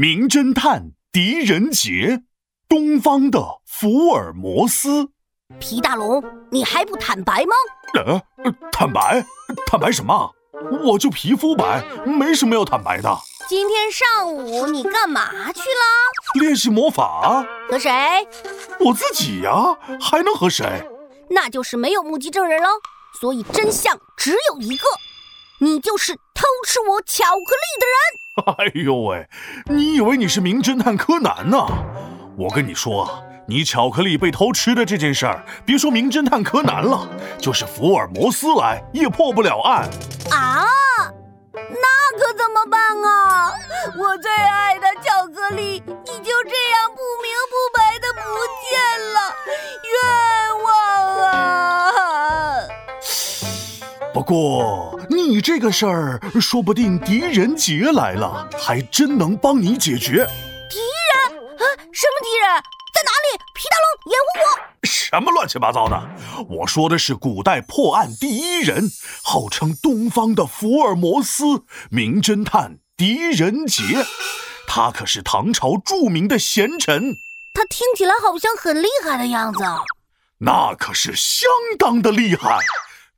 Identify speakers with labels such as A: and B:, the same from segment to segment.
A: 名侦探狄仁杰，东方的福尔摩斯。
B: 皮大龙，你还不坦白吗？
A: 呃，坦白？坦白什么？我就皮肤白，没什么要坦白的。
B: 今天上午你干嘛去了？
A: 练习魔法。
B: 和谁？
A: 我自己呀，还能和谁？
B: 那就是没有目击证人喽，所以真相只有一个，你就是偷吃我巧克力的人。
A: 哎呦喂，你以为你是名侦探柯南呢？我跟你说啊，你巧克力被偷吃的这件事儿，别说名侦探柯南了，就是福尔摩斯来也破不了案。
B: 啊，那可怎么办啊？我最爱的巧克力，你就这样不明不白的不见了，冤枉啊！
A: 不过你这个事儿，说不定狄仁杰来了，还真能帮你解决。
B: 敌人啊？什么敌人？在哪里？皮大龙，掩护我！
A: 什么乱七八糟的？我说的是古代破案第一人，号称东方的福尔摩斯，名侦探狄仁杰。他可是唐朝著名的贤臣。
B: 他听起来好像很厉害的样子。
A: 那可是相当的厉害。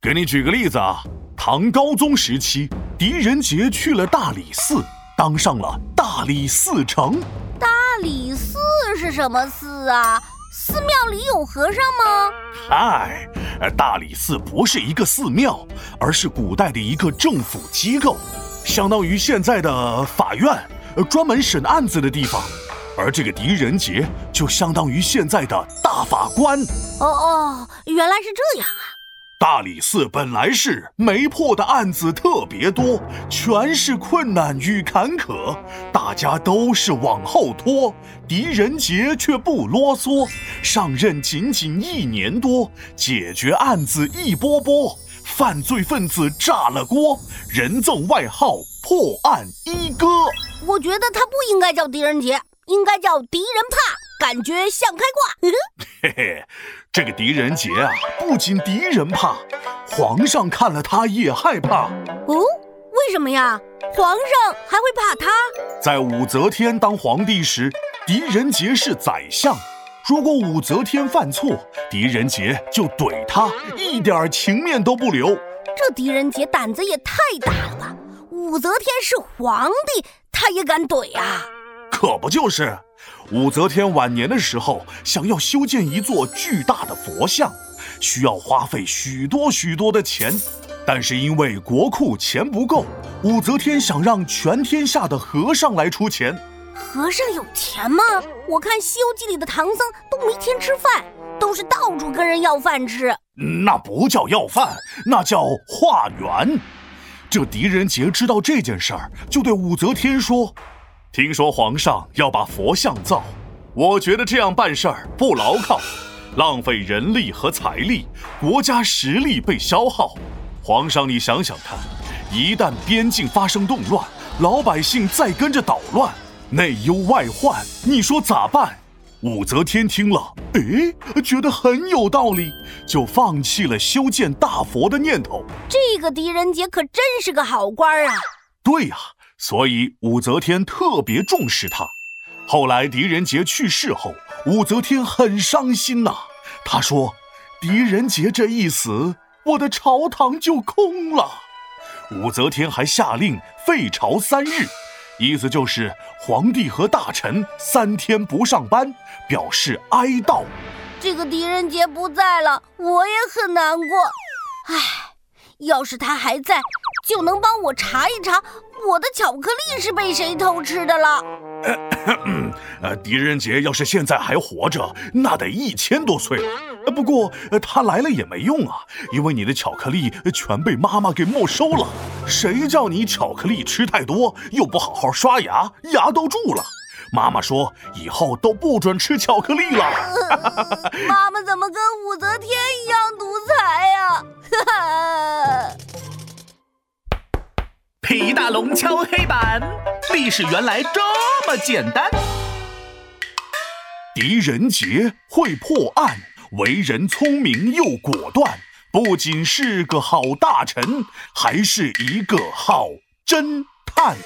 A: 给你举个例子啊，唐高宗时期，狄仁杰去了大理寺，当上了大理寺丞。
B: 大理寺是什么寺啊？寺庙里有和尚吗？
A: 嗨，大理寺不是一个寺庙，而是古代的一个政府机构，相当于现在的法院，专门审案子的地方。而这个狄仁杰就相当于现在的大法官。
B: 哦哦，原来是这样啊！
A: 大理寺本来是没破的案子特别多，全是困难与坎坷，大家都是往后拖。狄仁杰却不啰嗦，上任仅仅一年多，解决案子一波波，犯罪分子炸了锅，人赠外号“破案一哥”。
B: 我觉得他不应该叫狄仁杰，应该叫狄仁怕。感觉像开挂，
A: 嘿嘿，这个狄仁杰啊，不仅敌人怕，皇上看了他也害怕。
B: 哦，为什么呀？皇上还会怕他？
A: 在武则天当皇帝时，狄仁杰是宰相。如果武则天犯错，狄仁杰就怼他，一点情面都不留。
B: 这狄仁杰胆子也太大了吧？武则天是皇帝，他也敢怼啊？
A: 可不就是。武则天晚年的时候，想要修建一座巨大的佛像，需要花费许多许多的钱，但是因为国库钱不够，武则天想让全天下的和尚来出钱。
B: 和尚有钱吗？我看《西游记》里的唐僧都没钱吃饭，都是到处跟人要饭吃。
A: 那不叫要饭，那叫化缘。这狄仁杰知道这件事儿，就对武则天说。听说皇上要把佛像造，我觉得这样办事儿不牢靠，浪费人力和财力，国家实力被消耗。皇上，你想想看，一旦边境发生动乱，老百姓再跟着捣乱，内忧外患，你说咋办？武则天听了，诶，觉得很有道理，就放弃了修建大佛的念头。
B: 这个狄仁杰可真是个好官啊！
A: 对呀。所以武则天特别重视他。后来狄仁杰去世后，武则天很伤心呐。她说：“狄仁杰这一死，我的朝堂就空了。”武则天还下令废朝三日，意思就是皇帝和大臣三天不上班，表示哀悼。
B: 这个狄仁杰不在了，我也很难过。唉，要是他还在，就能帮我查一查。我的巧克力是被谁偷吃的了？
A: 呃，狄仁杰要是现在还活着，那得一千多岁了。不过他来了也没用啊，因为你的巧克力全被妈妈给没收了。谁叫你巧克力吃太多，又不好好刷牙，牙都蛀了。妈妈说以后都不准吃巧克力了。
B: 妈妈怎么跟武则天一样独裁呀？
C: 皮大龙敲黑板，历史原来这么简单。
A: 狄仁杰会破案，为人聪明又果断，不仅是个好大臣，还是一个好侦探。